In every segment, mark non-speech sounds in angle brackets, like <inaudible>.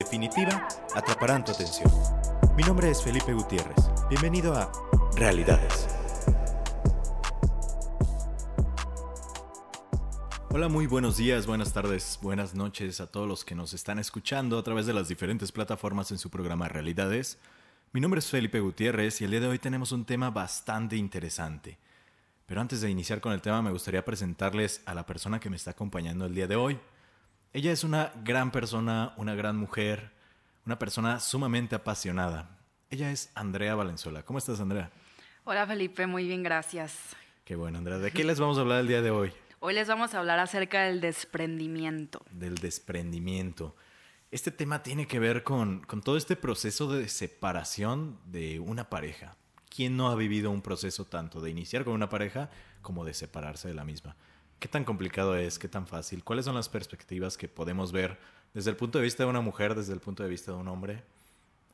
definitiva atraparán tu atención. Mi nombre es Felipe Gutiérrez. Bienvenido a Realidades. Hola, muy buenos días, buenas tardes, buenas noches a todos los que nos están escuchando a través de las diferentes plataformas en su programa Realidades. Mi nombre es Felipe Gutiérrez y el día de hoy tenemos un tema bastante interesante. Pero antes de iniciar con el tema me gustaría presentarles a la persona que me está acompañando el día de hoy. Ella es una gran persona, una gran mujer, una persona sumamente apasionada. Ella es Andrea Valenzuela. ¿Cómo estás, Andrea? Hola, Felipe. Muy bien, gracias. Qué bueno, Andrea. ¿De qué les vamos a hablar el día de hoy? Hoy les vamos a hablar acerca del desprendimiento. Del desprendimiento. Este tema tiene que ver con, con todo este proceso de separación de una pareja. ¿Quién no ha vivido un proceso tanto de iniciar con una pareja como de separarse de la misma? ¿Qué tan complicado es? ¿Qué tan fácil? ¿Cuáles son las perspectivas que podemos ver desde el punto de vista de una mujer, desde el punto de vista de un hombre?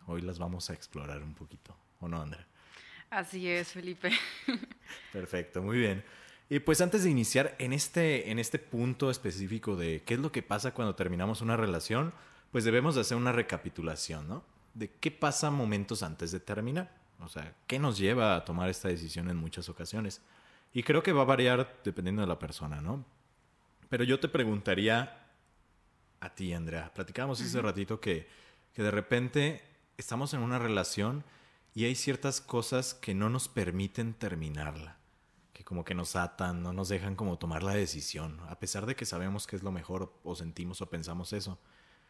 Hoy las vamos a explorar un poquito, ¿o no, Andrea? Así es, Felipe. <laughs> Perfecto, muy bien. Y pues antes de iniciar en este, en este punto específico de qué es lo que pasa cuando terminamos una relación, pues debemos de hacer una recapitulación, ¿no? De qué pasa momentos antes de terminar. O sea, ¿qué nos lleva a tomar esta decisión en muchas ocasiones? Y creo que va a variar dependiendo de la persona, ¿no? Pero yo te preguntaría a ti, Andrea. Platicábamos hace ratito que, que de repente estamos en una relación y hay ciertas cosas que no nos permiten terminarla. Que como que nos atan, no nos dejan como tomar la decisión, a pesar de que sabemos que es lo mejor o sentimos o pensamos eso.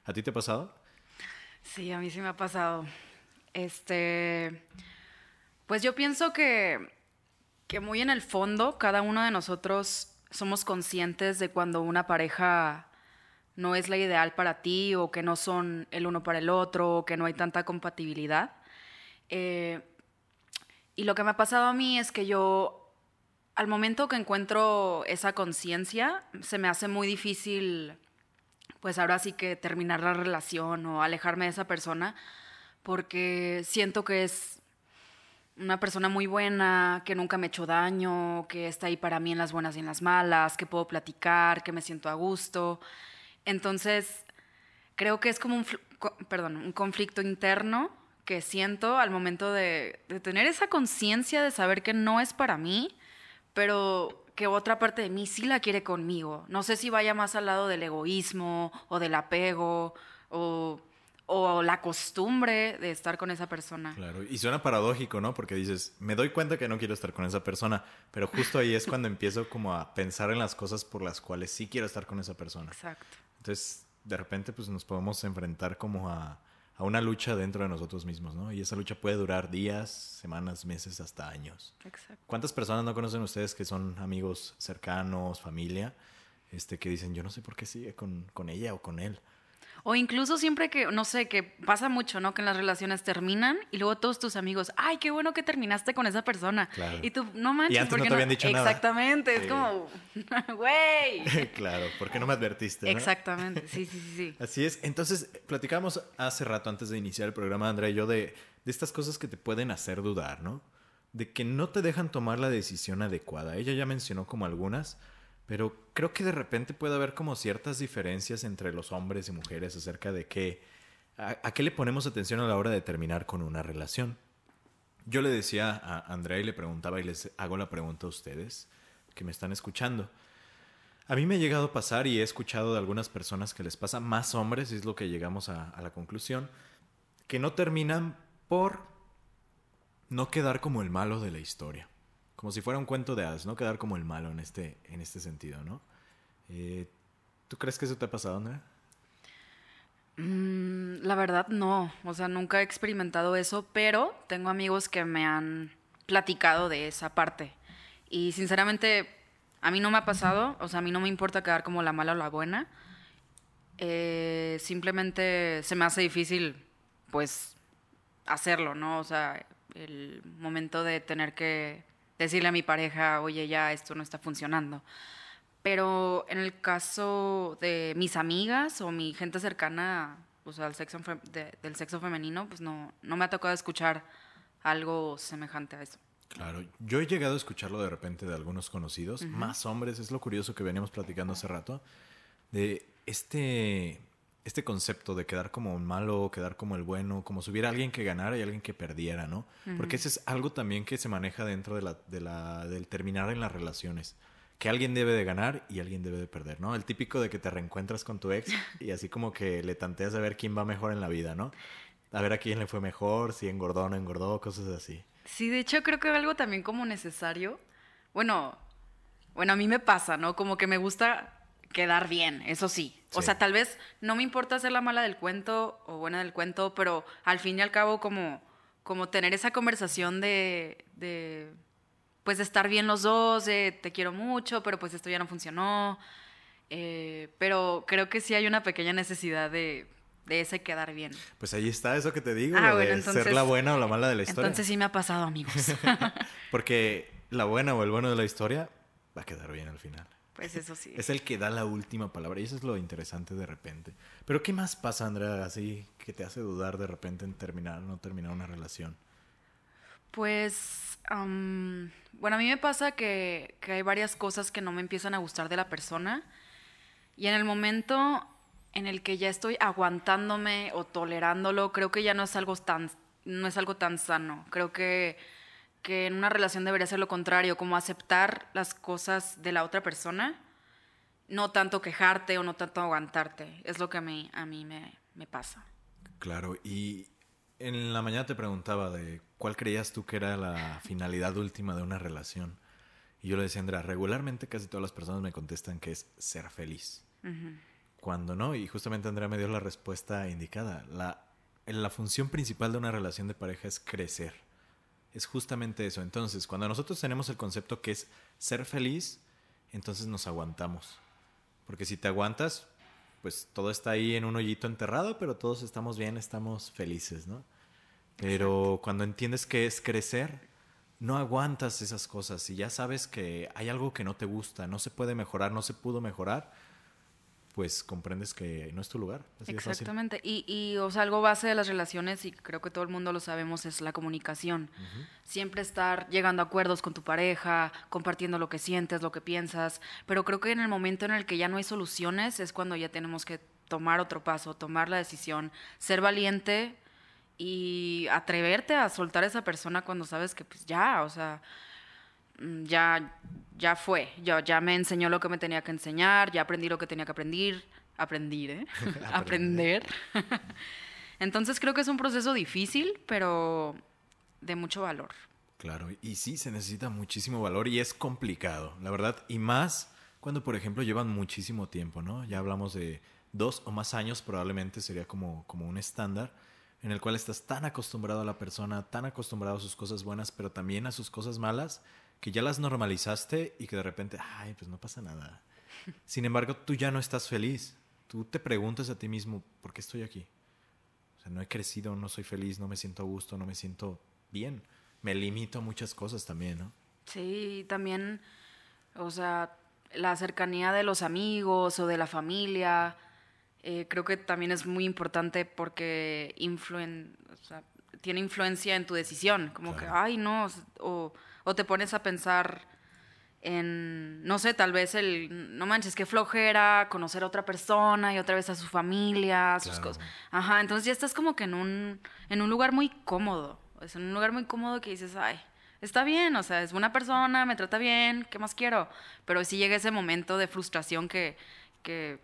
¿A ti te ha pasado? Sí, a mí sí me ha pasado. Este, pues yo pienso que que muy en el fondo cada uno de nosotros somos conscientes de cuando una pareja no es la ideal para ti o que no son el uno para el otro o que no hay tanta compatibilidad. Eh, y lo que me ha pasado a mí es que yo, al momento que encuentro esa conciencia, se me hace muy difícil, pues ahora sí que terminar la relación o alejarme de esa persona, porque siento que es una persona muy buena, que nunca me hecho daño, que está ahí para mí en las buenas y en las malas, que puedo platicar, que me siento a gusto. Entonces, creo que es como un, perdón, un conflicto interno que siento al momento de, de tener esa conciencia de saber que no es para mí, pero que otra parte de mí sí la quiere conmigo. No sé si vaya más al lado del egoísmo o del apego o o la costumbre de estar con esa persona. Claro, y suena paradójico, ¿no? Porque dices, me doy cuenta que no quiero estar con esa persona, pero justo ahí es cuando empiezo como a pensar en las cosas por las cuales sí quiero estar con esa persona. Exacto. Entonces, de repente, pues nos podemos enfrentar como a, a una lucha dentro de nosotros mismos, ¿no? Y esa lucha puede durar días, semanas, meses, hasta años. Exacto. ¿Cuántas personas no conocen ustedes que son amigos cercanos, familia, este, que dicen, yo no sé por qué sigue con, con ella o con él? O incluso siempre que, no sé, que pasa mucho, ¿no? Que en las relaciones terminan y luego todos tus amigos, ay, qué bueno que terminaste con esa persona. Y tú, no manches, y antes no te habían dicho nada. Exactamente, es como, <laughs> güey. <laughs> claro, ¿por qué no me advertiste? Exactamente, sí, sí, sí, <laughs> Así es. Entonces, platicamos hace rato, antes de iniciar el programa, Andrea y yo, de, de estas cosas que te pueden hacer dudar, ¿no? De que no te dejan tomar la decisión adecuada. Ella ya mencionó como algunas pero creo que de repente puede haber como ciertas diferencias entre los hombres y mujeres acerca de qué, a, qué le ponemos atención a la hora de terminar con una relación. Yo le decía a Andrea y le preguntaba y les hago la pregunta a ustedes que me están escuchando. A mí me ha llegado a pasar y he escuchado de algunas personas que les pasa, más hombres, es lo que llegamos a la conclusión, que no terminan por no quedar como el malo de la historia como si fuera un cuento de hadas, ¿no? Quedar como el malo en este, en este sentido, ¿no? Eh, ¿Tú crees que eso te ha pasado, Andrea? Mm, la verdad no, o sea, nunca he experimentado eso, pero tengo amigos que me han platicado de esa parte. Y sinceramente, a mí no me ha pasado, o sea, a mí no me importa quedar como la mala o la buena. Eh, simplemente se me hace difícil, pues, hacerlo, ¿no? O sea, el momento de tener que decirle a mi pareja, oye, ya esto no está funcionando. Pero en el caso de mis amigas o mi gente cercana, sea, del sexo, del sexo femenino, pues no, no me ha tocado escuchar algo semejante a eso. Claro, yo he llegado a escucharlo de repente de algunos conocidos, más hombres, es lo curioso que veníamos platicando hace rato, de este, este concepto de quedar como un malo, quedar como el bueno, como si hubiera alguien que ganara y alguien que perdiera, ¿no? Porque ese es algo también que se maneja dentro de la, de la, del terminar en las relaciones. Que alguien debe de ganar y alguien debe de perder, ¿no? El típico de que te reencuentras con tu ex y así como que le tanteas a ver quién va mejor en la vida, ¿no? A ver a quién le fue mejor, si engordó o no engordó, cosas así. Sí, de hecho creo que algo también como necesario. Bueno, bueno, a mí me pasa, ¿no? Como que me gusta quedar bien, eso sí. O sea, tal vez no me importa ser la mala del cuento o buena del cuento, pero al fin y al cabo como, como tener esa conversación de, de, pues de estar bien los dos, de te quiero mucho, pero pues esto ya no funcionó. Eh, pero creo que sí hay una pequeña necesidad de, de ese quedar bien. Pues ahí está eso que te digo, ah, de ser la buena o la mala de la historia. Entonces sí me ha pasado, amigos. <laughs> Porque la buena o el bueno de la historia va a quedar bien al final. Pues eso sí. Es el que da la última palabra y eso es lo interesante de repente. Pero ¿qué más pasa, Andrea, así que te hace dudar de repente en terminar o no terminar una relación? Pues, bueno, a mí me pasa que, que hay varias cosas que no me empiezan a gustar de la persona y en el momento en el que ya estoy aguantándome o tolerándolo, creo que ya no es algo tan, no es algo tan sano. Creo que que en una relación debería ser lo contrario, como aceptar las cosas de la otra persona, no tanto quejarte o no tanto aguantarte. Es lo que a mí, a mí me, me pasa. Claro, y en la mañana te preguntaba de cuál creías tú que era la finalidad última de una relación. Y yo le decía, Andrea, regularmente casi todas las personas me contestan que es ser feliz. Cuando no, y justamente Andrea me dio la respuesta indicada. La, la función principal de una relación de pareja es crecer es justamente eso. Entonces, cuando nosotros tenemos el concepto que es ser feliz, entonces nos aguantamos. Porque si te aguantas, pues todo está ahí en un hoyito enterrado, pero todos estamos bien, estamos felices, ¿no? Pero cuando entiendes que es crecer, no aguantas esas cosas. Y ya sabes que hay algo que no te gusta, no se puede mejorar, no se pudo mejorar, pues comprendes que no es tu lugar. Exactamente. Y, y, o sea, algo base de las relaciones, y creo que todo el mundo lo sabemos, es la comunicación. Siempre estar llegando a acuerdos con tu pareja, compartiendo lo que sientes, lo que piensas. Pero creo que en el momento en el que ya no hay soluciones es cuando ya tenemos que tomar otro paso, tomar la decisión, ser valiente y atreverte a soltar a esa persona cuando sabes que pues ya, o sea, ya, ya fue, ya, ya me enseñó lo que me tenía que enseñar, ya aprendí lo que tenía que aprender, <laughs> aprender, ¿eh? <laughs> aprender. <laughs> Entonces creo que es un proceso difícil, pero de mucho valor. Claro, y sí, se necesita muchísimo valor y es complicado, la verdad, y más cuando, por ejemplo, llevan muchísimo tiempo, ¿no? Ya hablamos de dos o más años, probablemente sería como, como un estándar en el cual estás tan acostumbrado a la persona, tan acostumbrado a sus cosas buenas, pero también a sus cosas malas, que ya las normalizaste y que de repente, ay, pues no pasa nada. Sin embargo, tú ya no estás feliz. Tú te preguntas a ti mismo, ¿por qué estoy aquí? O sea, no he crecido, no soy feliz, no me siento a gusto, no me siento bien. Me limito a muchas cosas también, ¿no? Sí, también, o sea, la cercanía de los amigos o de la familia, eh, creo que también es muy importante porque influen, tiene influencia en tu decisión. Como que, ay, no, o o te pones a pensar en, no sé, tal vez el, no manches, qué flojera conocer a otra persona y otra vez a su familia, sus cosas. Ajá, entonces ya estás como que en un, en un lugar muy cómodo. Es en un lugar muy cómodo que dices, ay, está bien, o sea, es buena persona, me trata bien, ¿qué más quiero? Pero sí llega ese momento de frustración que, que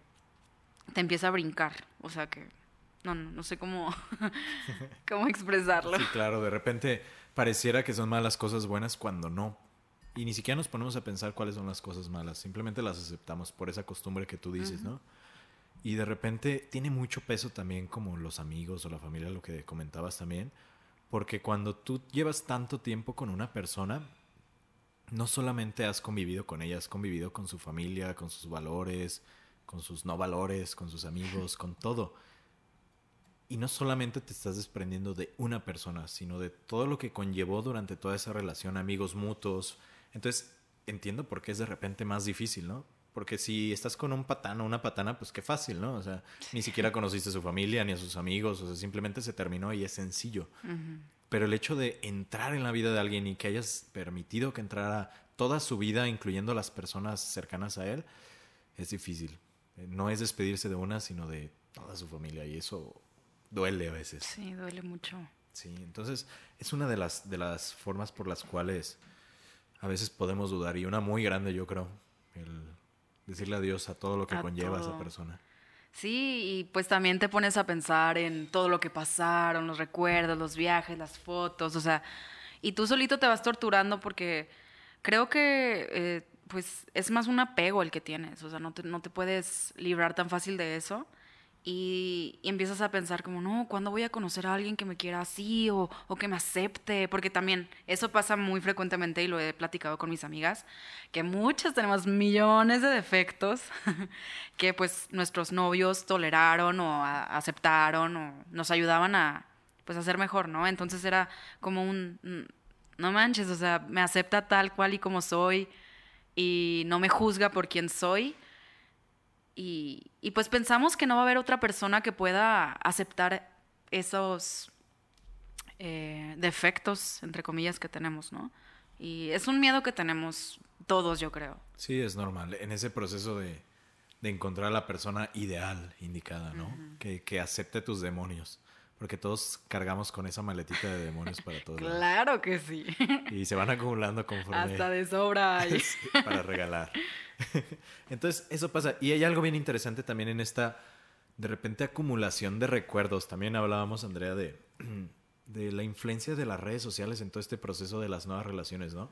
te empieza a brincar. O sea que, no, no, no sé cómo, <laughs> cómo expresarlo. Sí, claro, de repente pareciera que son malas cosas buenas cuando no. Y ni siquiera nos ponemos a pensar cuáles son las cosas malas, simplemente las aceptamos por esa costumbre que tú dices, ¿no? Y de repente tiene mucho peso también como los amigos o la familia, lo que comentabas también, porque cuando tú llevas tanto tiempo con una persona, no solamente has convivido con ella, has convivido con su familia, con sus valores, con sus no valores, con sus amigos, con todo. Y no solamente te estás desprendiendo de una persona, sino de todo lo que conllevó durante toda esa relación, amigos mutuos. Entonces, entiendo por qué es de repente más difícil, ¿no? Porque si estás con un patán o una patana, pues qué fácil, ¿no? O sea, ni siquiera conociste a su familia ni a sus amigos, o sea, simplemente se terminó y es sencillo. Pero el hecho de entrar en la vida de alguien y que hayas permitido que entrara toda su vida, incluyendo las personas cercanas a él, es difícil. No es despedirse de una, sino de toda su familia y eso duele a veces. Sí, duele mucho. Sí, entonces es una de las, de las formas por las cuales a veces podemos dudar y una muy grande yo creo, el decirle adiós a todo lo que conlleva esa persona. Sí, y pues también te pones a pensar en todo lo que pasaron, los recuerdos, los viajes, las fotos, o sea, y tú solito te vas torturando porque creo que eh, pues es más un apego el que tienes, o sea, no te, no te puedes librar tan fácil de eso. Y, empiezas a pensar como, no, ¿cuándo voy a conocer a alguien que me quiera así o, o, que me acepte? Porque también eso pasa muy frecuentemente y lo he platicado con mis amigas, que muchas tenemos millones de defectos <laughs> que pues nuestros novios toleraron o aceptaron o nos ayudaban a pues a ser mejor, ¿no? Entonces era como un, no manches, o sea, me acepta tal cual y como soy y no me juzga por quien soy y, pues pensamos que no va a haber otra persona que pueda aceptar esos eh, defectos, entre comillas, que tenemos, ¿no? Y es un miedo que tenemos todos, yo creo. Sí, es normal. En ese proceso de, encontrar a la persona ideal, indicada, ¿no? que, que, acepte tus demonios. Porque todos cargamos con esa maletita de demonios para todos. Claro que sí. Y se van acumulando conforme. Hasta de sobra. <laughs> para regalar. Entonces, eso pasa. Y hay algo bien interesante también en esta, de repente, acumulación de recuerdos. También hablábamos, Andrea, de, <clears throat> de la influencia de las redes sociales en todo este proceso de las nuevas relaciones, ¿no?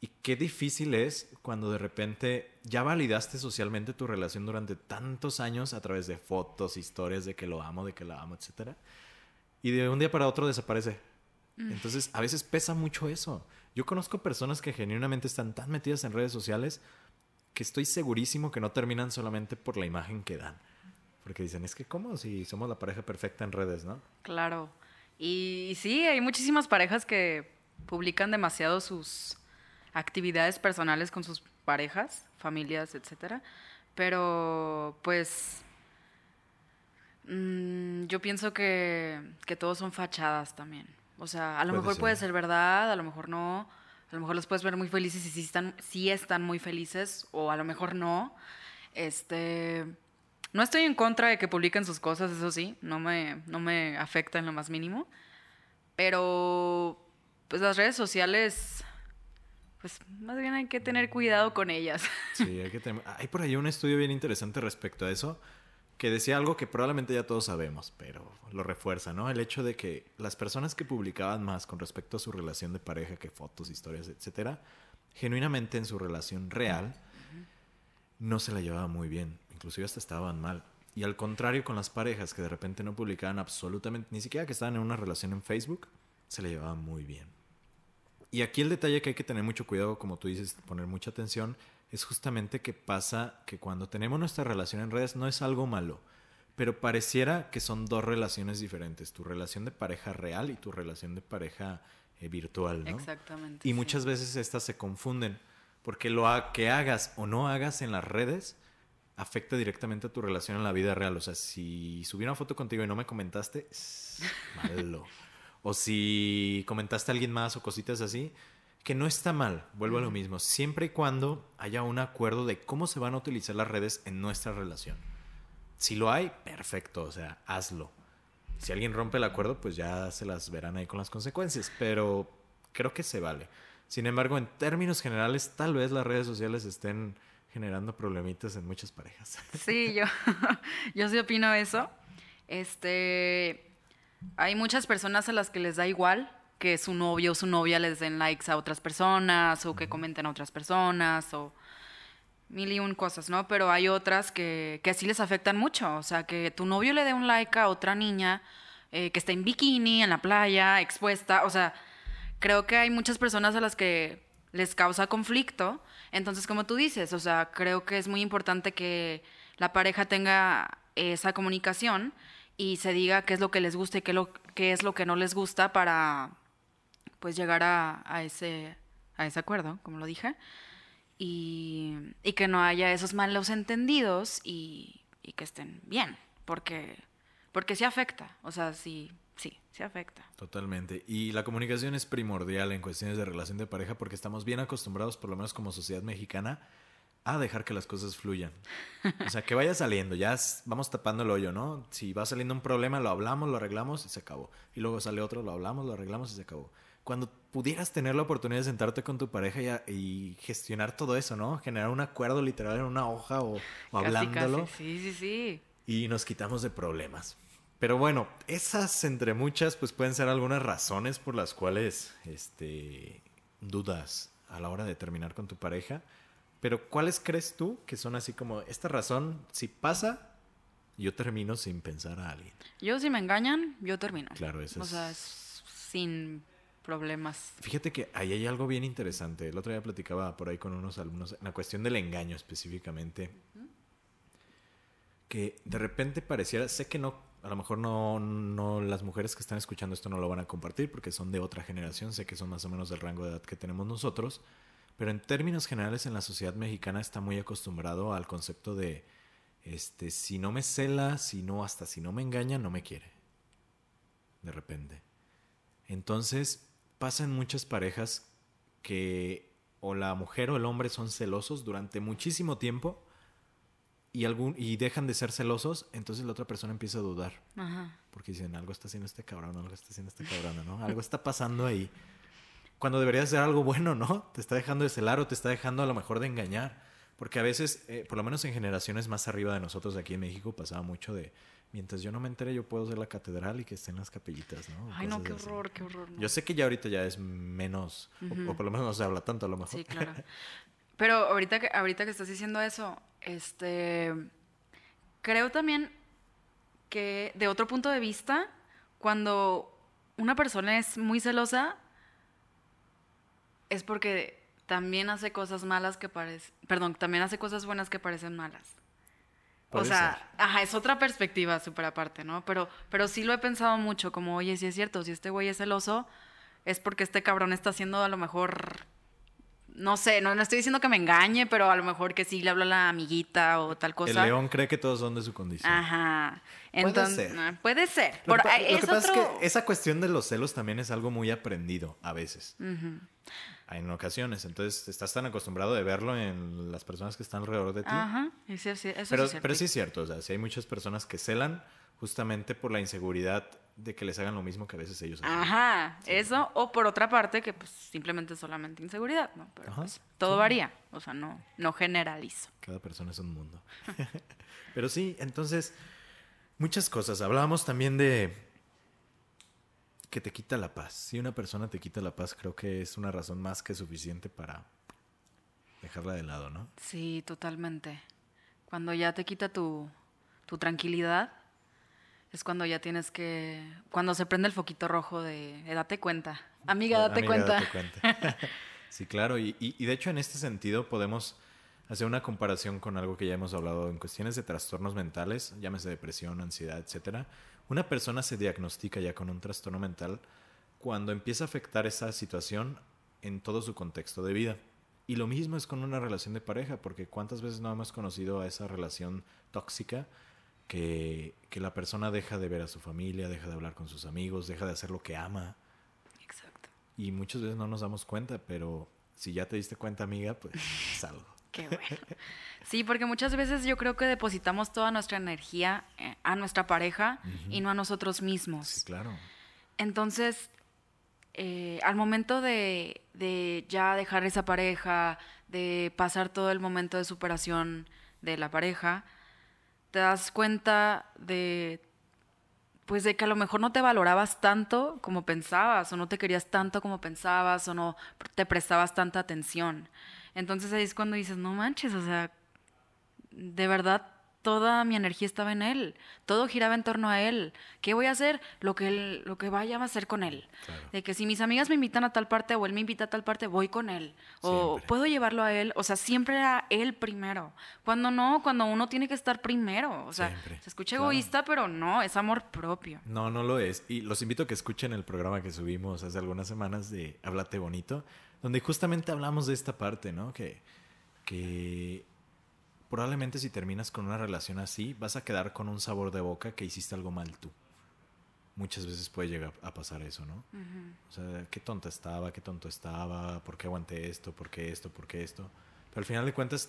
Y qué difícil es cuando de repente ya validaste socialmente tu relación durante tantos años a través de fotos, historias de que lo amo, de que la amo, etcétera. Y de un día para otro desaparece. Mm. Entonces, a veces pesa mucho eso. Yo conozco personas que genuinamente están tan metidas en redes sociales que estoy segurísimo que no terminan solamente por la imagen que dan. Porque dicen, es que ¿cómo? Si somos la pareja perfecta en redes, ¿no? Claro. Y, sí, hay muchísimas parejas que publican demasiado sus actividades personales con sus parejas, familias, etcétera. Pero, pues, mm, yo pienso que, que todos son fachadas también. O sea, a lo mejor puede ser verdad, a lo mejor no. A lo mejor los puedes ver muy felices y sí están, sí están muy felices, o a lo mejor no. Este. No estoy en contra de que publiquen sus cosas, eso sí, no me, no me afecta en lo más mínimo. Pero, pues las redes sociales, pues más bien hay que tener cuidado con ellas. Sí, hay que tener... Hay por ahí un estudio bien interesante respecto a eso que decía algo que probablemente ya todos sabemos, pero lo refuerza, ¿no? El hecho de que las personas que publicaban más con respecto a su relación de pareja que fotos, historias, etcétera, genuinamente en su relación real no se la llevaban muy bien, inclusive hasta estaban mal. Y al contrario con las parejas que de repente no publicaban absolutamente, ni siquiera que estaban en una relación en Facebook, se la llevaban muy bien. Y aquí el detalle que hay que tener mucho cuidado, como tú dices, poner mucha atención, es justamente que pasa que cuando tenemos nuestra relación en redes no es algo malo, pero pareciera que son dos relaciones diferentes, tu relación de pareja real y tu relación de pareja eh, virtual, ¿no? Exactamente. Y muchas veces estas se confunden, porque lo que hagas o no hagas en las redes afecta directamente a tu relación en la vida real. O sea, si subí una foto contigo y no me comentaste, es <laughs> malo. o si comentaste a alguien más o cositas así, que no está mal, vuelvo a lo mismo, siempre y cuando haya un acuerdo de cómo se van a utilizar las redes en nuestra relación. Si lo hay, perfecto, o sea, hazlo. Si alguien rompe el acuerdo, pues ya se las verán ahí con las consecuencias, pero creo que se vale. Sin embargo, en términos generales, tal vez las redes sociales estén generando problemitas en muchas parejas. <laughs> Sí, yo, <laughs> yo sí opino eso. Este, hay muchas personas a las que les da igual que su novio o su novia les den likes a otras personas o que comenten a otras personas o mil y un cosas, ¿no? Pero hay otras que, que sí les afectan mucho. O sea, que tu novio le dé un like a otra niña eh, que está en bikini, en la playa, expuesta. O sea, creo que hay muchas personas a las que les causa conflicto. Entonces, como tú dices, o sea, creo que es muy importante que la pareja tenga esa comunicación y se diga qué es lo que les gusta y qué, lo, qué es lo que no les gusta para pues llegar a, a, ese, a ese acuerdo, como lo dije, y, y que no haya esos malos entendidos y, y, que estén bien, porque, porque sí afecta, o sea, sí, sí, sí afecta. Totalmente. Y la comunicación es primordial en cuestiones de relación de pareja porque estamos bien acostumbrados, por lo menos como sociedad mexicana, a dejar que las cosas fluyan. O sea, que vaya saliendo, ya vamos tapando el hoyo, ¿no? Si va saliendo un problema, lo hablamos, lo arreglamos y se acabó. Y luego sale otro, lo hablamos, lo arreglamos y se acabó. Cuando pudieras tener la oportunidad de sentarte con tu pareja y, gestionar todo eso, ¿no? Generar un acuerdo literal en una hoja o, hablándolo. Sí, sí, sí. Y nos quitamos de problemas. Pero bueno, esas entre muchas, pues pueden ser algunas razones por las cuales este, dudas a la hora de terminar con tu pareja. Pero ¿cuáles crees tú que son así como esta razón, si pasa, yo termino sin pensar a alguien? Yo si me engañan, yo termino. Claro, eso es. O sea, sin problemas. Fíjate que ahí hay algo bien interesante. El otro día platicaba por ahí con unos alumnos en la cuestión del engaño específicamente. Que de repente pareciera, sé que no, a lo mejor no, no, las mujeres que están escuchando esto no lo van a compartir porque son de otra generación, sé que son más o menos del rango de edad que tenemos nosotros pero en términos generales en la sociedad mexicana está muy acostumbrado al concepto de, este, si no me cela, si no, hasta si no me engaña, no me quiere. De repente. Entonces, pasan muchas parejas que o la mujer o el hombre son celosos durante muchísimo tiempo y, algún, y dejan de ser celosos, entonces la otra persona empieza a dudar. Porque dicen, algo está haciendo este cabrón, algo está haciendo este cabrón, ¿no? Algo está pasando ahí cuando debería ser algo bueno, ¿no? Te está dejando de celar o te está dejando a lo mejor de engañar. Porque a veces, eh, por lo menos en generaciones más arriba de nosotros aquí en México, pasaba mucho de, mientras yo no me entere, yo puedo ser la catedral y que estén las capellitas, ¿no? Ay, no, qué horror, qué horror. Yo sé que ya ahorita ya es menos, o, por lo menos no se habla tanto a lo mejor. Sí, claro. Pero ahorita que, ahorita que estás diciendo eso, este, creo también que de otro punto de vista, cuando una persona es muy celosa, es porque también hace cosas malas que parecen, perdón, también hace cosas buenas que parecen malas. O sea, ajá, es otra perspectiva súper aparte, ¿no? Pero, pero sí lo he pensado mucho, como, oye, si es cierto, si este güey es celoso, es porque este cabrón está haciendo a lo mejor, no sé, no, no estoy diciendo que me engañe, pero a lo mejor que sí le habla a la amiguita o tal cosa. El león cree que todos son de su condición. Ajá. Entonces, puede ser. Puede ser. Lo, que, pasa es que esa cuestión de los celos también es algo muy aprendido a veces. Ajá en ocasiones. Entonces, estás tan acostumbrado de verlo en las personas que están alrededor de ti. Ajá, eso pero, es cierto. Pero sí es cierto, o sea, si hay muchas personas que celan justamente por la inseguridad de que les hagan lo mismo que a veces ellos hacen. Ajá, eso, o por otra parte, que pues simplemente solamente inseguridad, ¿no? Pero pues, todo varía, o sea, no, no generalizo. Cada persona es un mundo. <laughs> pero sí, entonces, muchas cosas. Hablábamos también de que te quita la paz. Si una persona te quita la paz, creo que es una razón más que suficiente para dejarla de lado, ¿no? Sí, totalmente. Cuando ya te quita tu, tu tranquilidad, es cuando ya tienes que. Cuando se prende el foquito rojo de. Eh, date cuenta. Amiga, date cuenta. Date cuenta. <laughs> sí, claro. Y, y, y, de hecho, en este sentido, podemos hacer una comparación con algo que ya hemos hablado en cuestiones de trastornos mentales, llámese depresión, ansiedad, etcétera una persona se diagnostica ya con un trastorno mental cuando empieza a afectar esa situación en todo su contexto de vida. Y lo mismo es con una relación de pareja, porque cuántas veces no hemos conocido a esa relación tóxica que, que, la persona deja de ver a su familia, deja de hablar con sus amigos, deja de hacer lo que ama. Exacto. Y muchas veces no nos damos cuenta, pero si ya te diste cuenta, amiga, pues <laughs> salgo. Qué bueno. <laughs> Sí, porque muchas veces yo creo que depositamos toda nuestra energía eh, a nuestra pareja y no a nosotros mismos. Sí, claro. Entonces, eh, al momento de, de, ya dejar esa pareja, de pasar todo el momento de superación de la pareja, te das cuenta de pues de que a lo mejor no te valorabas tanto como pensabas, o no te querías tanto como pensabas, o no te prestabas tanta atención. Entonces ahí es cuando dices, no manches, o sea, de verdad toda mi energía estaba en él, todo giraba en torno a él. ¿Qué voy a hacer? Lo que él, lo que vaya a hacer con él. De que si mis amigas me invitan a tal parte o él me invita a tal parte, voy con él. O puedo llevarlo a él. O sea, siempre era él primero. Cuando no, cuando uno tiene que estar primero. O sea, se escucha egoísta, pero no, es amor propio. No, no lo es. Y los invito a que escuchen el programa que subimos hace algunas semanas de Háblate Bonito, donde justamente hablamos de esta parte, ¿no? Que, que probablemente si terminas con una relación así, vas a quedar con un sabor de boca que hiciste algo mal tú. Muchas veces puede llegar a pasar eso, ¿no? O sea, qué tonta estaba, qué tonto estaba, por qué aguanté esto, por qué esto, por qué esto. Pero al final de cuentas,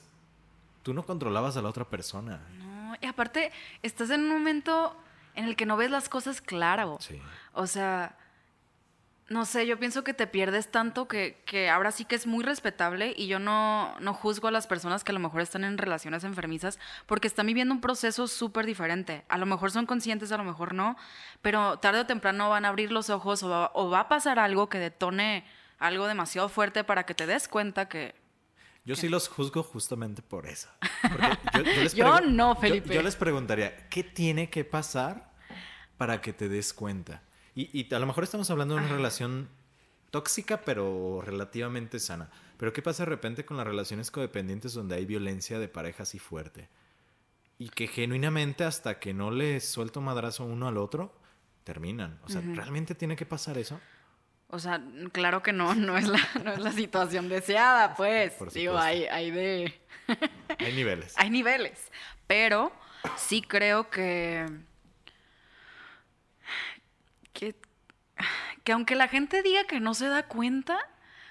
tú no controlabas a la otra persona. No, y aparte, estás en un momento en el que no ves las cosas claro. Sí. O sea, no sé, yo pienso que te pierdes tanto que, que ahora sí que es muy respetable y yo no, no juzgo a las personas que a lo mejor están en relaciones enfermizas porque están viviendo un proceso súper diferente. A lo mejor son conscientes, a lo mejor no, pero tarde o temprano van a abrir los ojos o va, o va a pasar algo que detone algo demasiado fuerte para que te des cuenta que... Yo sí los juzgo justamente por eso. Porque <laughs> yo, yo les Yo no, yo- Felipe. Yo, les preguntaría, ¿qué tiene que pasar para que te des cuenta? Y, y a lo mejor estamos hablando de una relación tóxica, pero relativamente sana. Pero ¿qué pasa de repente con las relaciones codependientes donde hay violencia de pareja así fuerte? Y que genuinamente hasta que no le suelto madrazo uno al otro, terminan. O sea, ¿realmente tiene que pasar eso? O sea, claro que no, no es la, no es la situación deseada, pues. Digo, hay, hay de... Hay niveles. <laughs> Hay niveles, pero sí creo que, que que aunque la gente diga que no se da cuenta,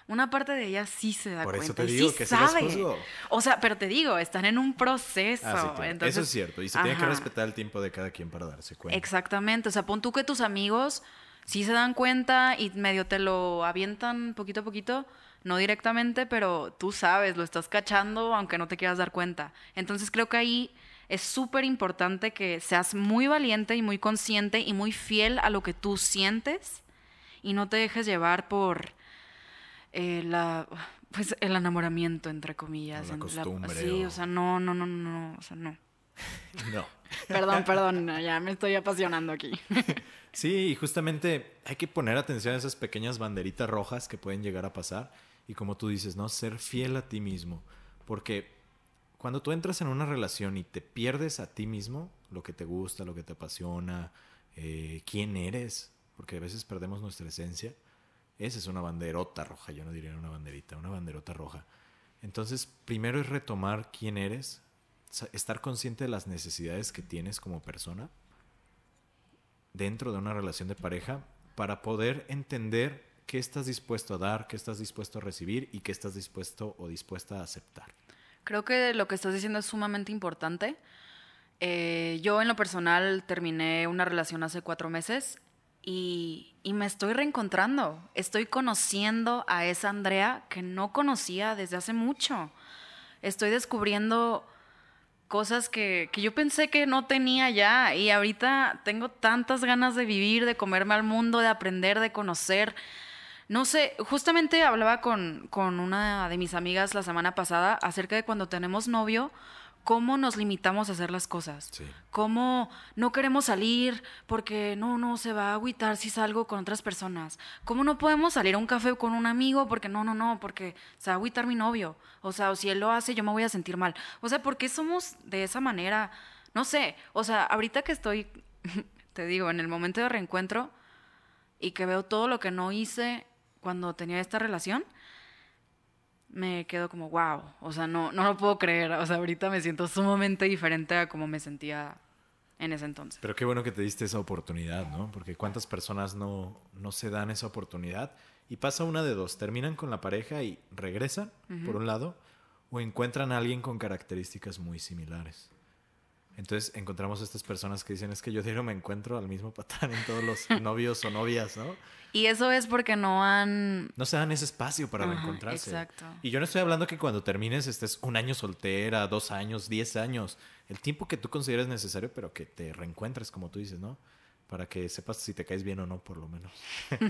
una parte de ella sí se da Por eso cuenta. te digo sí que sabe. O sea, pero te digo, están en un proceso. Ah, sí, claro. entonces- Eso es cierto. Y se tiene que respetar el tiempo de cada quien para darse cuenta. Exactamente. O sea, pon tú que tus amigos sí se dan cuenta y medio te lo avientan poquito a poquito, no directamente, pero tú sabes, lo estás cachando aunque no te quieras dar cuenta. Entonces creo que ahí es súper importante que seas muy valiente y muy consciente y muy fiel a lo que tú sientes y no te dejes llevar por eh, la pues el enamoramiento entre comillas la costumbre, sí o- o sea no no no no o sea no <laughs> No. perdón perdón ya me estoy apasionando aquí <laughs> Sí, y justamente hay que poner atención a esas pequeñas banderitas rojas que pueden llegar a pasar. Y como tú dices, ¿no? Ser fiel a ti mismo. Porque cuando tú entras en una relación y te pierdes a ti mismo, lo que te gusta, lo que te apasiona, eh, quién eres, porque a veces perdemos nuestra esencia, esa es una banderota roja, yo no diría una banderita, una banderota roja. Entonces, primero es retomar quién eres, estar consciente de las necesidades que tienes como persona dentro de una relación de pareja para poder entender qué estás dispuesto a dar, qué estás dispuesto a recibir y qué estás dispuesto o dispuesta a aceptar. Creo que lo que estás diciendo es sumamente importante. Eh, yo en lo personal terminé una relación hace cuatro meses y, y me estoy reencontrando. Estoy conociendo a esa Andrea que no conocía desde hace mucho. Estoy descubriendo cosas que, que yo pensé que no tenía ya y ahorita tengo tantas ganas de vivir, de comerme al mundo, de aprender, de conocer. No sé, justamente hablaba con, con una de mis amigas la semana pasada acerca de cuando tenemos novio, cómo nos limitamos a hacer las cosas. Sí. Cómo no queremos salir porque no, no, se va a agüitar si salgo con otras personas. Cómo no podemos salir a un café con un amigo porque no, no, no, porque se va a agüitar mi novio. O sea, o si él lo hace, yo me voy a sentir mal. O sea, ¿por qué somos de esa manera? No sé, o sea, ahorita que estoy, <laughs> te digo, en el momento de reencuentro y que veo todo lo que no hice cuando tenía esta relación, me quedo como, wow, o sea, no, no lo puedo creer, o sea, ahorita me siento sumamente diferente a como me sentía en ese entonces. Pero qué bueno que te diste esa oportunidad, ¿no? Porque cuántas personas no, no se dan esa oportunidad y pasa una de dos, terminan con la pareja y regresan, por un lado, o encuentran a alguien con características muy similares. Entonces encontramos a estas personas que dicen, es que yo diario me encuentro al mismo patán en todos los <laughs> novios o novias, ¿no? Y eso es porque no han... No se dan ese espacio para Ajá, reencontrarse. exacto. Y yo no estoy hablando que cuando termines estés un año soltera, dos años, diez años. El tiempo que tú consideres necesario, pero que te reencuentres, como tú dices, ¿no? Para que sepas si te caes bien o no, por lo menos. <laughs>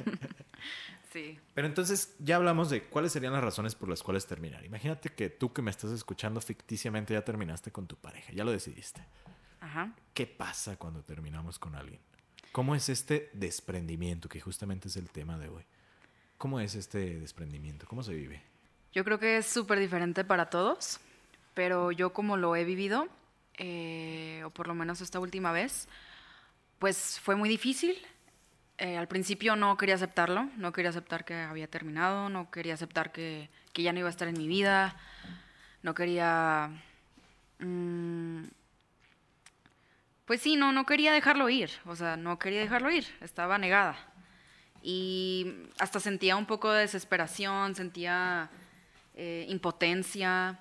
Sí. Pero entonces ya hablamos de cuáles serían las razones por las cuales terminar. Imagínate que tú que me estás escuchando ficticiamente ya terminaste con tu pareja, ya lo decidiste. Ajá. ¿Qué pasa cuando terminamos con alguien? ¿Cómo es este desprendimiento, que justamente es el tema de hoy? ¿Cómo es este desprendimiento? ¿Cómo se vive? Yo creo que es súper diferente para todos, pero yo como lo he vivido, eh, o por lo menos esta última vez, pues fue muy difícil. Eh, al principio no quería aceptarlo, no quería aceptar que había terminado, no quería aceptar que, que ya no iba a estar en mi vida, no quería... mm, pues sí, no, no quería dejarlo ir, o sea, no quería dejarlo ir, estaba negada. Y hasta sentía un poco de desesperación, sentía eh, impotencia.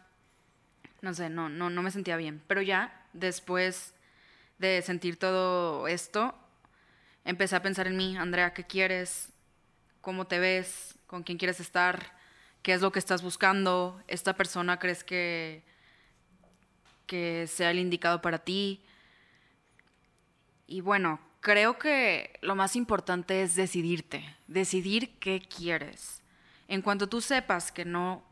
no sé, no, no, no me sentía bien. Pero ya, después de sentir todo esto, empecé a pensar en mí, Andrea, ¿qué quieres? ¿Cómo te ves? ¿Con quién quieres estar? ¿Qué es lo que estás buscando? ¿Esta persona crees que, que sea el indicado para ti? Y bueno, creo que lo más importante es decidirte, decidir qué quieres. En cuanto tú sepas que no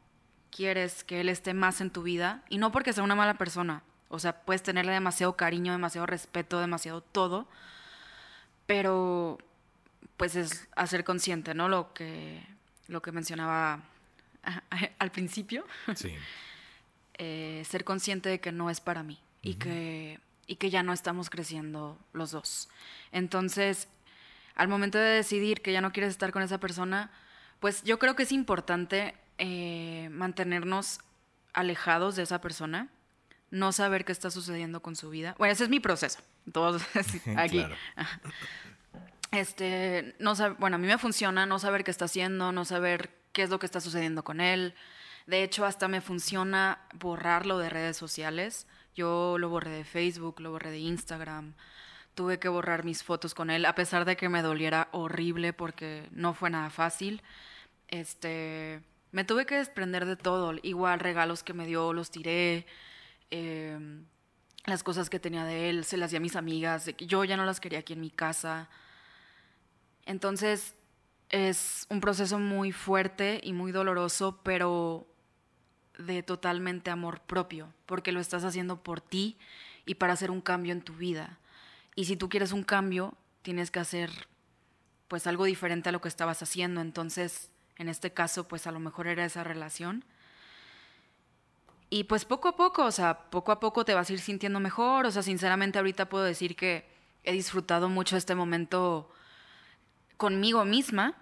quieres que él esté más en tu vida, y no porque sea una mala persona, o sea, puedes tenerle demasiado cariño, demasiado respeto, demasiado todo, pero pues es hacer consciente, ¿no? Lo que, lo que mencionaba <laughs> al principio. Sí. <laughs> Eh, ser consciente de que no es para mí y, que, y que ya no estamos creciendo los dos. Entonces, al momento de decidir que ya no quieres estar con esa persona, pues yo creo que es importante eh, mantenernos alejados de esa persona, no saber qué está sucediendo con su vida. Bueno, ese es mi proceso. Todos <laughs> <laughs> aquí. Este, no bueno, a mí me funciona no saber qué está haciendo, no saber qué es lo que está sucediendo con él. De hecho, hasta me funciona borrarlo de redes sociales. Yo lo borré de Facebook, lo borré de Instagram. Tuve que borrar mis fotos con él, a pesar de que me doliera horrible porque no fue nada fácil. Este, me tuve que desprender de todo. Igual regalos que me dio los tiré. Em, las cosas que tenía de él se las di a mis amigas. yo ya no las quería aquí en mi casa. Entonces, es un proceso muy fuerte y muy doloroso, pero de totalmente amor propio, porque lo estás haciendo por ti y para hacer un cambio en tu vida. Y si tú quieres un cambio, tienes que hacer pues algo diferente a lo que estabas haciendo. Entonces, en este caso, pues a lo mejor era esa relación. Y pues poco a poco, o sea, poco a poco te vas a ir sintiendo mejor. O sea, sinceramente ahorita puedo decir que he disfrutado mucho este momento conmigo misma.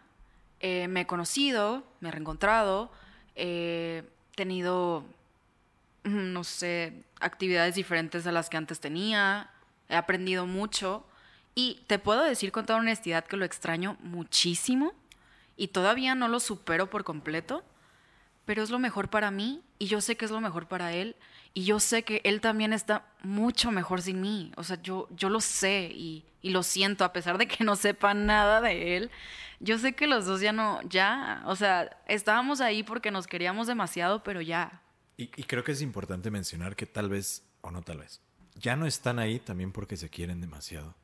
Eh, me he conocido, me he reencontrado, he tenido, no sé, actividades diferentes a las que antes tenía, he aprendido mucho y te puedo decir con toda honestidad que lo extraño muchísimo y todavía no lo supero por completo, pero es lo mejor para mí y yo sé que es lo mejor para él y yo sé que él también está mucho mejor sin mí. O sea, yo, yo lo sé y, y lo siento, a pesar de que no sepa nada de él. Yo sé que los dos ya no, ya, o sea, estábamos ahí porque nos queríamos demasiado, pero ya. Y, y creo que es importante mencionar que tal vez, o no tal vez, ya no están ahí también porque se quieren demasiado.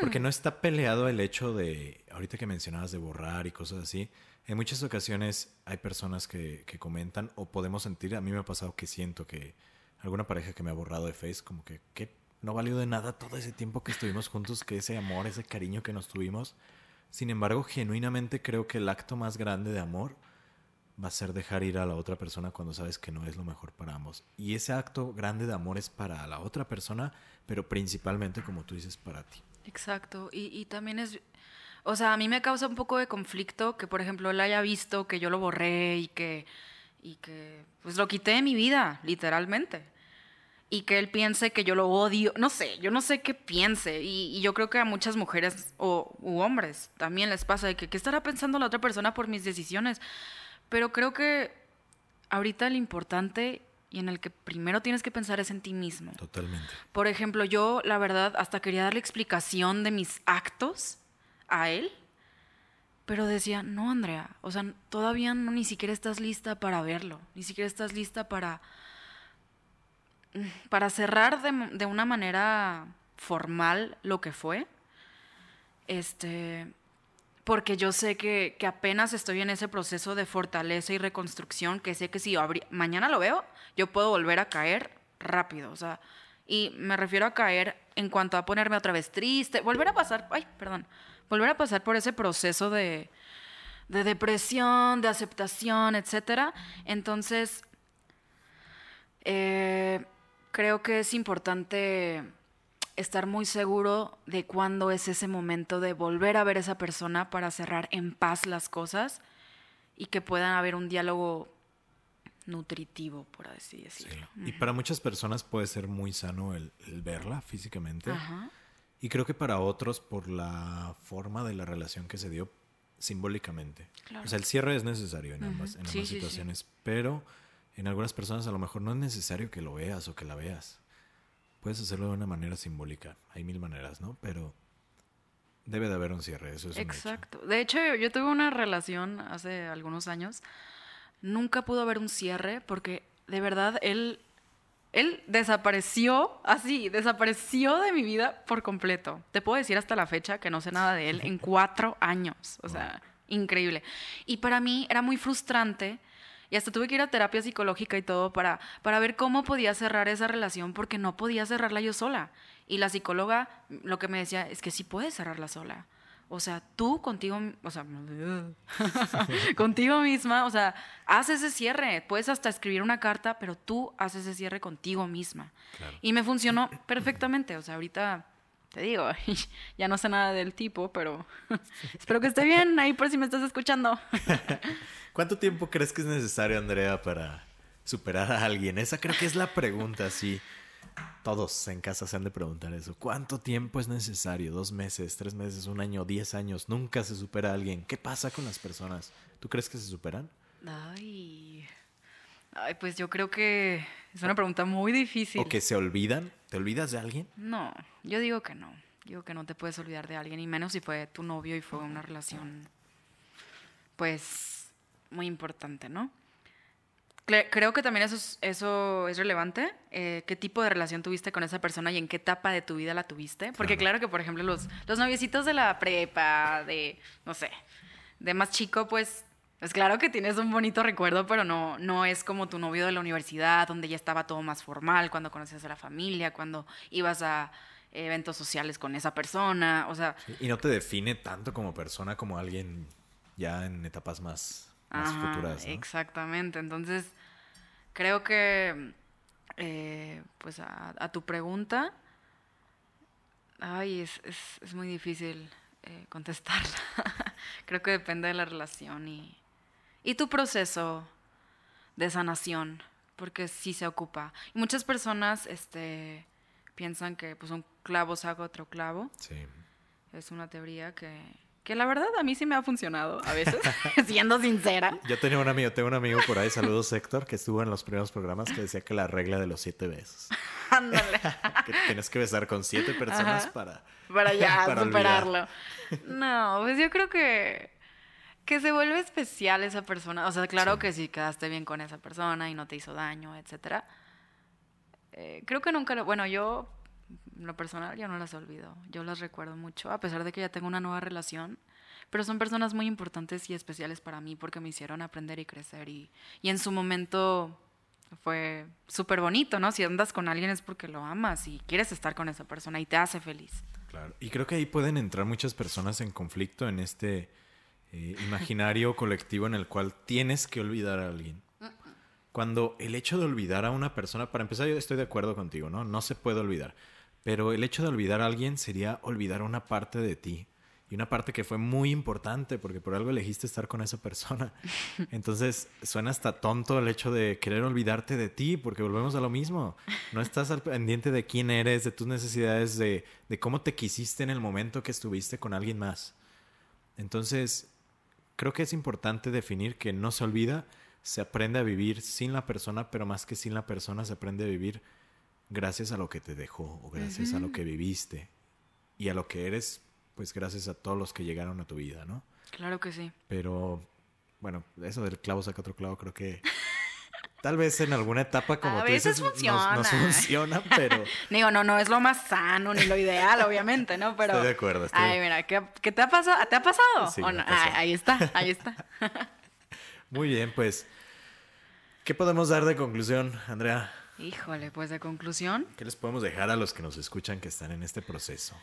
Porque no está peleado el hecho de, ahorita que mencionabas de borrar y cosas así, en muchas ocasiones hay personas que, que, comentan o podemos sentir, a mí me ha pasado que siento que alguna pareja que me ha borrado de Face, como que, que no valió de nada todo ese tiempo que estuvimos juntos, que ese amor, ese cariño que nos tuvimos. Sin embargo, genuinamente creo que el acto más grande de amor va a ser dejar ir a la otra persona cuando sabes que no es lo mejor para ambos. Y ese acto grande de amor es para la otra persona, pero principalmente, como tú dices, para ti. Exacto. Y, y también es, o sea, a mí me causa un poco de conflicto que, por ejemplo, él haya visto que yo lo borré y que, y que, pues lo quité de mi vida, literalmente. Y que él piense que yo lo odio, no sé, yo no sé qué piense. Y, yo creo que a muchas mujeres o u hombres también les pasa de que, ¿qué estará pensando la otra persona por mis decisiones? Pero creo que ahorita lo importante y en el que primero tienes que pensar es en ti mismo. Totalmente. Por ejemplo, yo la verdad hasta quería darle explicación de mis actos a él, pero decía, no, Andrea, o sea, todavía no, ni siquiera estás lista para verlo, ni siquiera estás lista para, para cerrar de, de una manera formal lo que fue. Este, porque yo sé que, apenas estoy en ese proceso de fortaleza y reconstrucción, que sé que si mañana lo veo, yo puedo volver a caer rápido, o sea, y me refiero a caer en cuanto a ponerme otra vez triste, volver a pasar, ay, perdón, volver a pasar por ese proceso de, de depresión, de aceptación, etcétera. Entonces, eh, creo que es importante estar muy seguro de cuándo es ese momento de volver a ver a esa persona para cerrar en paz las cosas y que puedan haber un diálogo nutritivo, por así decirlo. Y para muchas personas puede ser muy sano el, verla físicamente. Y creo que para otros, por la forma de la relación que se dio simbólicamente. O sea, el cierre es necesario en ambas, en ambas situaciones, pero en algunas personas a lo mejor no es necesario que lo veas o que la veas. Puedes hacerlo de una manera simbólica. Hay mil maneras, ¿no? Pero debe de haber un cierre, eso es Exacto. De hecho, yo tuve una relación hace algunos años. Nunca pudo haber un cierre porque de verdad él él desapareció así, desapareció de mi vida por completo. Te puedo decir hasta la fecha que no sé nada de él en <laughs> cuatro años. O sea, increíble. Y para mí era muy frustrante. Y hasta tuve que ir a terapia psicológica y todo para, para ver cómo podía cerrar esa relación porque no podía cerrarla yo sola. Y la psicóloga lo que me decía es que sí puedes cerrarla sola. O sea, tú contigo, o sea, <laughs> contigo misma, o sea, haz ese cierre. Puedes hasta escribir una carta, pero tú haces ese cierre contigo misma. Y me funcionó perfectamente. O sea, ahorita te digo, <laughs> ya no sé nada del tipo, pero <laughs> <laughs> espero que esté bien ahí por si me estás escuchando. ¿Cuánto tiempo crees que es necesario, Andrea, para superar a alguien? Esa creo que es la pregunta, sí. Todos en casa se han de preguntar eso. ¿Cuánto tiempo es necesario? ¿Dos meses, tres meses, un año, diez años? Nunca se supera a alguien. ¿Qué pasa con las personas? ¿Tú crees que se superan? Ay. Ay, pues yo creo que es una pregunta muy difícil. ¿O que se olvidan? ¿Te olvidas de alguien? No, yo digo que no. Digo que no te puedes olvidar de alguien, y menos si fue tu novio y fue una relación, pues, muy importante, ¿no? creo que también eso es, eso es relevante. Eh, ¿Qué tipo de relación tuviste con esa persona y en qué etapa de tu vida la tuviste? Porque claro, que, por ejemplo, los, los noviecitos de la prepa, de, no sé, de más chico, pues es claro que tienes un bonito recuerdo, pero no, no es como tu novio de la universidad, donde ya estaba todo más formal, cuando conocías a la familia, cuando ibas a eventos sociales con esa persona, o sea... y no te define tanto como persona como alguien ya en etapas más, más futuras. Exactamente, entonces creo que, eh, pues a, tu pregunta, ay, es, es, muy difícil eh, contestarla. <laughs> creo que depende de la relación y, y tu proceso de sanación, porque sí se ocupa. Y muchas personas este, piensan que pues, un clavo saca otro clavo. Sí. Es una teoría que que la verdad a mí sí me ha funcionado a veces, <laughs> siendo sincera. Yo tenía un amigo, tengo un amigo por ahí, saludos Héctor, que estuvo en los primeros programas que decía que la regla de los siete besos. <laughs> Ándale. <laughs> que tienes que besar con siete personas para... Para ya superarlo. No, pues yo creo que... Que se vuelve especial esa persona. O sea, claro que si quedaste bien con esa persona y no te hizo daño, etcétera. Eh, creo que nunca lo... Bueno, yo lo personal ya no las olvido. Yo las recuerdo mucho, a pesar de que ya tengo una nueva relación. Pero son personas muy importantes y especiales para mí porque me hicieron aprender y crecer. Y, y en su momento fue súper bonito, ¿no? Si andas con alguien es porque lo amas y quieres estar con esa persona y te hace feliz. Claro. Y creo que ahí pueden entrar muchas personas en conflicto en este eh, imaginario colectivo en el cual tienes que olvidar a alguien. Cuando el hecho de olvidar a una persona, para empezar, yo estoy de acuerdo contigo, ¿no? No se puede olvidar. Pero el hecho de olvidar a alguien sería olvidar una parte de ti. Y una parte que fue muy importante porque por algo elegiste estar con esa persona. <laughs> Entonces suena hasta tonto el hecho de querer olvidarte de ti porque volvemos a lo mismo. No estás al pendiente de quién eres, de tus necesidades, de, de cómo te quisiste en el momento que estuviste con alguien más. Entonces creo que es importante definir que no se olvida, se aprende a vivir sin la persona, pero más que sin la persona se aprende a vivir gracias a lo que te dejó o gracias a lo que viviste y a lo que eres, pues gracias a todos los que llegaron a tu vida, ¿no? Claro que sí. Pero, bueno, eso del clavo saca otro clavo, creo que <laughs> tal vez en alguna etapa como a tú veces dices, funciona. Nos, funciona, <laughs> pero... <laughs> Digo, no, no es lo más sano ni lo ideal, obviamente, ¿no? Pero... Estoy de acuerdo. Estoy... Ay, mira, ¿qué, te ha pasado? ¿Te ha pasado? Sí, ahí está, ahí está. <laughs> Muy bien, pues, ¿qué podemos dar de conclusión, Andrea? Híjole, pues de conclusión. ¿Qué les podemos dejar a los que nos escuchan que están en este proceso?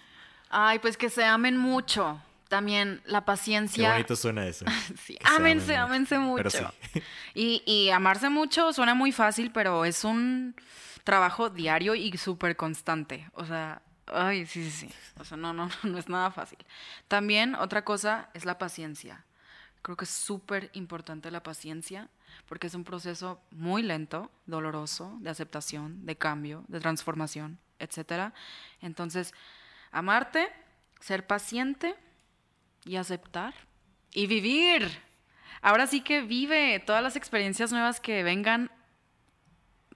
Ay, pues que se amen mucho. También la paciencia. Qué bonito suena eso. <laughs> sí, ámense, ámense mucho. Sí. <laughs> y, y amarse mucho suena muy fácil, pero es un trabajo diario y súper constante. O sea, ay, sí, sí, sí. O sea, no, no, <laughs> no es nada fácil. También otra cosa es la paciencia. Creo que es súper importante la paciencia porque es un proceso muy lento, doloroso, de aceptación, de cambio, de transformación, etc. Entonces, amarte, ser paciente y aceptar y vivir. Ahora sí que vive todas las experiencias nuevas que vengan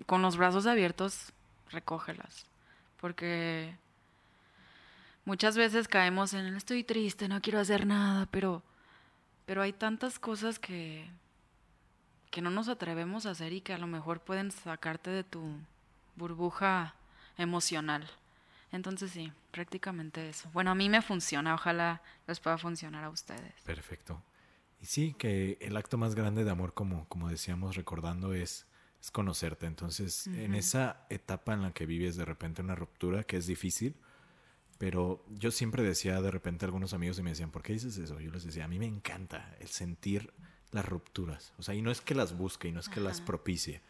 con los brazos abiertos, recógelas. Porque muchas veces caemos en el estoy triste, no quiero hacer nada, pero, pero hay tantas cosas que, que no nos atrevemos a hacer y que a lo mejor pueden sacarte de tu burbuja emocional. Entonces sí, prácticamente eso. Bueno, a mí me funciona, ojalá les pueda funcionar a ustedes. Perfecto. Y sí, que el acto más grande de amor, como, como decíamos recordando, es, es conocerte. Entonces, en esa etapa en la que vives de repente una ruptura, que es difícil, pero yo siempre decía de repente a algunos amigos y me decían, ¿por qué dices eso? Yo les decía, a mí me encanta el sentir las rupturas. O sea, y no es que las busque y no es que las propicie,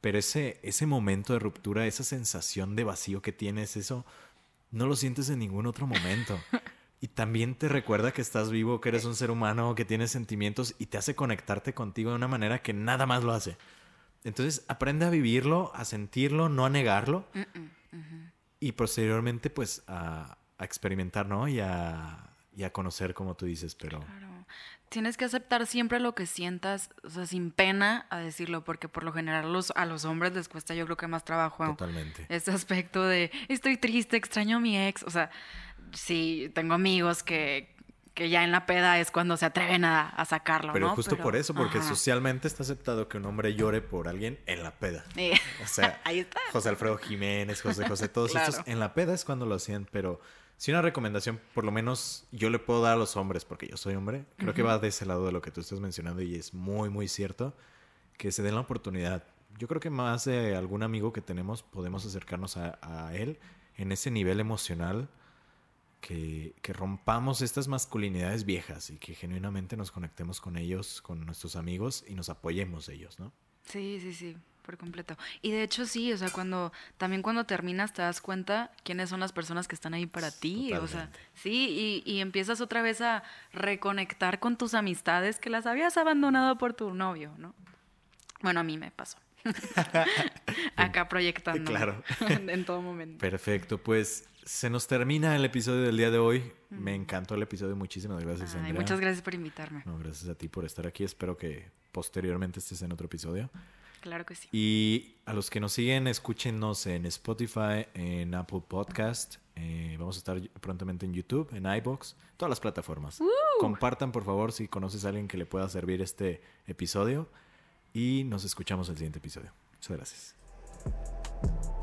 pero ese, ese momento de ruptura, esa sensación de vacío que tienes, eso no lo sientes en ningún otro momento. <laughs> Y también te recuerda que estás vivo, que eres un ser humano, que tienes sentimientos y te hace conectarte contigo de una manera que nada más lo hace. Entonces aprende a vivirlo, a sentirlo, no a negarlo. Y posteriormente pues a, experimentar, ¿no? Y a, y a conocer como tú dices, pero... Claro. Tienes que aceptar siempre lo que sientas, o sea, sin pena a decirlo, porque por lo general los, a los hombres les cuesta yo creo que más trabajo. Totalmente. Este aspecto de estoy triste, extraño a mi ex, o sea, sí, tengo amigos que, que ya en la peda es cuando se atreven a, a sacarlo, Pero ¿no? justo por eso, porque socialmente está aceptado que un hombre llore por alguien en la peda. O sea, <laughs> Ahí está. José Alfredo Jiménez, José José, todos <laughs> estos en la peda es cuando lo hacían, pero si una recomendación, por lo menos yo le puedo dar a los hombres, porque yo soy hombre, creo que va de ese lado de lo que tú estás mencionando y es muy, muy cierto, que se den la oportunidad. Yo creo que más de algún amigo que tenemos podemos acercarnos a, a él en ese nivel emocional que, que, rompamos estas masculinidades viejas y que genuinamente nos conectemos con ellos, con nuestros amigos y nos apoyemos ellos, ¿no? Sí, sí, sí, por completo. Y de hecho sí, o sea, cuando también cuando terminas te das cuenta quiénes son las personas que están ahí para ti, o sea, sí, y, y, empiezas otra vez a reconectar con tus amistades que las habías abandonado por tu novio, ¿no? Bueno, a mí me pasó. <laughs> Acá proyectando. Claro. <laughs> en todo momento. Perfecto, pues se nos termina el episodio del día de hoy. Me encantó el episodio. Muchísimas gracias, Ay, Muchas gracias por invitarme. No, gracias a ti por estar aquí. Espero que posteriormente estés en otro episodio. Claro que sí. Y a los que nos siguen, escúchenos en Spotify, en Apple Podcast. Eh, vamos a estar prontamente en YouTube, en iBox, todas las plataformas. Uh. Compartan, por favor, si conoces a alguien que le pueda servir este episodio. Y nos escuchamos el siguiente episodio. Muchas gracias.